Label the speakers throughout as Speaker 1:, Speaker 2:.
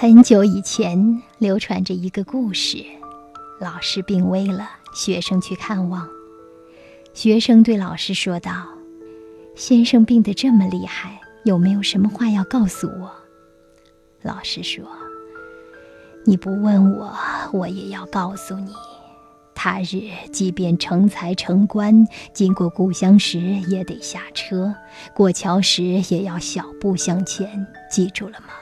Speaker 1: 很久以前，流传着一个故事：老师病危了，学生去看望。学生对老师说道：“先生病得这么厉害，有没有什么话要告诉我？”老师说：“你不问我，我也要告诉你。他日即便成才成官，经过故乡时也得下车，过桥时也要小步向前。记住了吗？”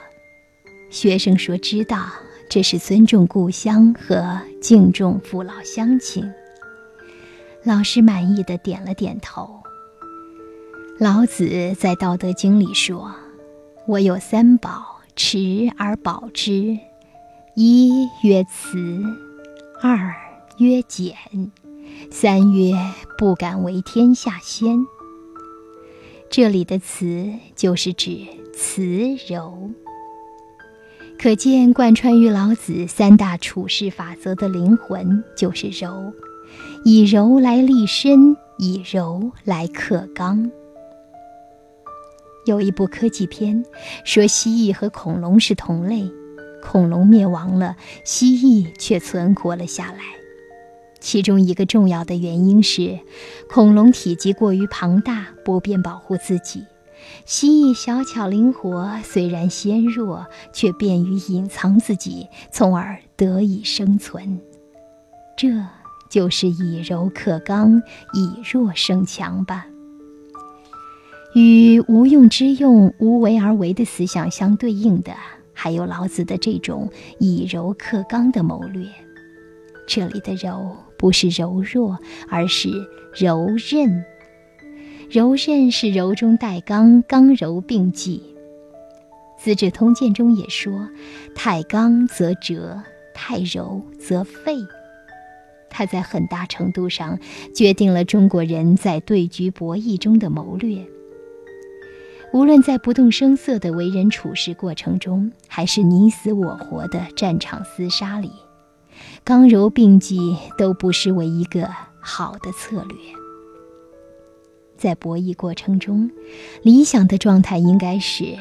Speaker 1: 学生说：“知道，这是尊重故乡和敬重父老乡亲。”老师满意的点了点头。老子在《道德经》里说：“我有三宝，持而保之：一曰慈，二曰俭，三曰不敢为天下先。”这里的“慈”就是指慈柔。可见，贯穿于老子三大处世法则的灵魂就是柔，以柔来立身，以柔来克刚。有一部科技片说，蜥蜴和恐龙是同类，恐龙灭亡了，蜥蜴却存活了下来。其中一个重要的原因是，恐龙体积过于庞大，不便保护自己。蜥蜴小巧灵活，虽然纤弱，却便于隐藏自己，从而得以生存。这就是以柔克刚，以弱胜强吧。与无用之用、无为而为的思想相对应的，还有老子的这种以柔克刚的谋略。这里的柔不是柔弱，而是柔韧。柔韧是柔中带刚，刚柔并济。《资治通鉴》中也说：“太刚则折，太柔则废。”它在很大程度上决定了中国人在对局博弈中的谋略。无论在不动声色的为人处事过程中，还是你死我活的战场厮杀里，刚柔并济都不失为一个好的策略。在博弈过程中，理想的状态应该是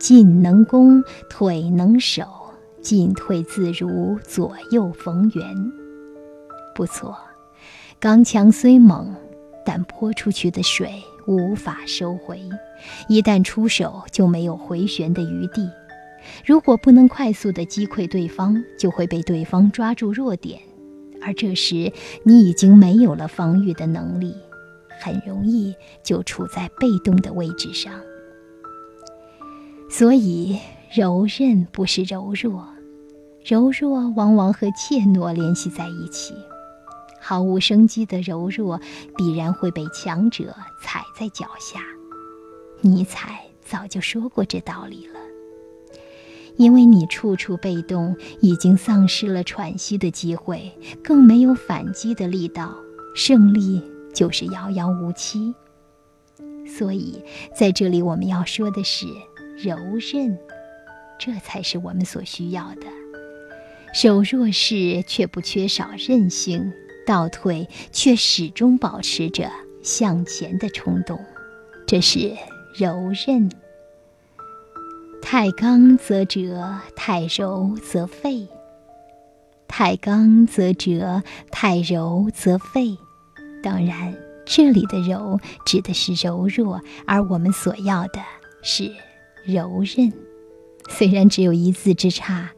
Speaker 1: 进能攻，退能守，进退自如，左右逢源。不错，刚强虽猛，但泼出去的水无法收回，一旦出手就没有回旋的余地。如果不能快速的击溃对方，就会被对方抓住弱点，而这时你已经没有了防御的能力。很容易就处在被动的位置上，所以柔韧不是柔弱，柔弱往往和怯懦联系在一起。毫无生机的柔弱，必然会被强者踩在脚下。尼采早就说过这道理了，因为你处处被动，已经丧失了喘息的机会，更没有反击的力道，胜利。就是遥遥无期，所以在这里我们要说的是柔韧，这才是我们所需要的。守弱势却不缺少韧性，倒退却始终保持着向前的冲动，这是柔韧。太刚则折，太柔则废；太刚则折，太柔则废。当然，这里的柔指的是柔弱，而我们所要的是柔韧。虽然只有一字之差，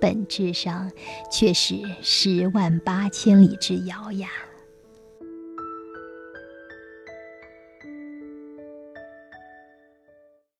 Speaker 1: 本质上却是十万八千里之遥呀。